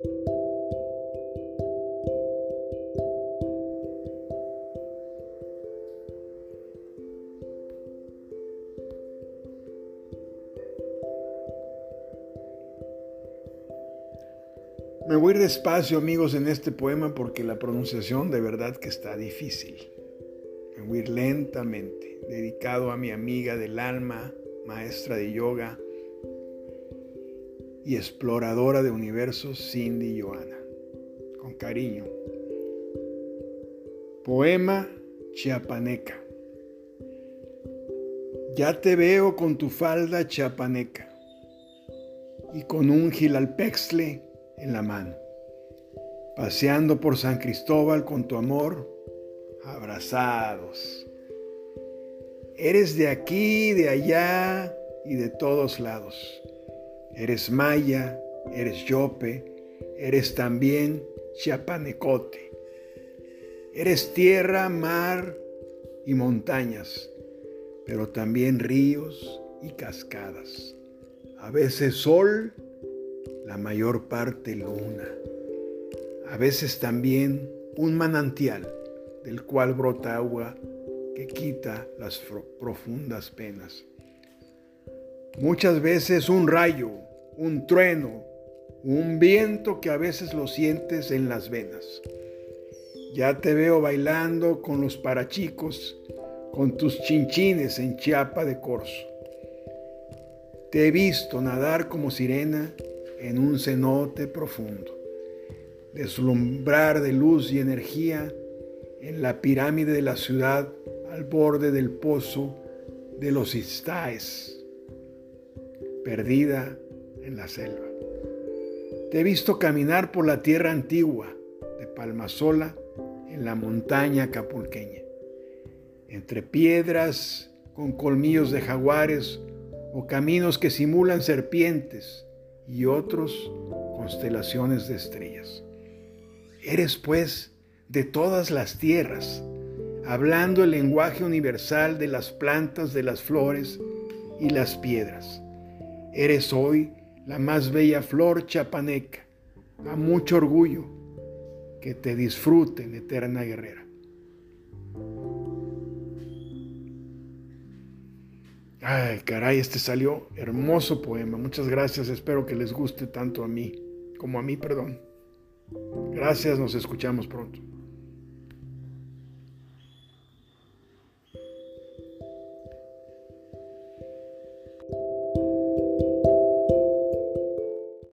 Me voy despacio, amigos, en este poema porque la pronunciación de verdad que está difícil. Me voy lentamente, dedicado a mi amiga del alma, maestra de yoga y exploradora de universos, Cindy Joana. Con cariño. Poema chiapaneca. Ya te veo con tu falda chiapaneca y con un gilalpexle en la mano, paseando por San Cristóbal con tu amor, abrazados. Eres de aquí, de allá y de todos lados. Eres maya, eres yope, eres también chiapanecote. Eres tierra, mar y montañas, pero también ríos y cascadas. A veces sol la mayor parte luna, a veces también un manantial del cual brota agua que quita las profundas penas. Muchas veces un rayo, un trueno, un viento que a veces lo sientes en las venas. Ya te veo bailando con los parachicos, con tus chinchines en chiapa de corso. Te he visto nadar como sirena en un cenote profundo, deslumbrar de luz y energía en la pirámide de la ciudad al borde del pozo de los Istaes, perdida en la selva. Te he visto caminar por la tierra antigua de Palmasola en la montaña capulqueña, entre piedras con colmillos de jaguares o caminos que simulan serpientes y otros constelaciones de estrellas. Eres pues de todas las tierras, hablando el lenguaje universal de las plantas, de las flores y las piedras. Eres hoy la más bella flor chapaneca, a mucho orgullo, que te disfruten, eterna guerrera. Ay, caray, este salió hermoso poema. Muchas gracias. Espero que les guste tanto a mí como a mí, perdón. Gracias, nos escuchamos pronto.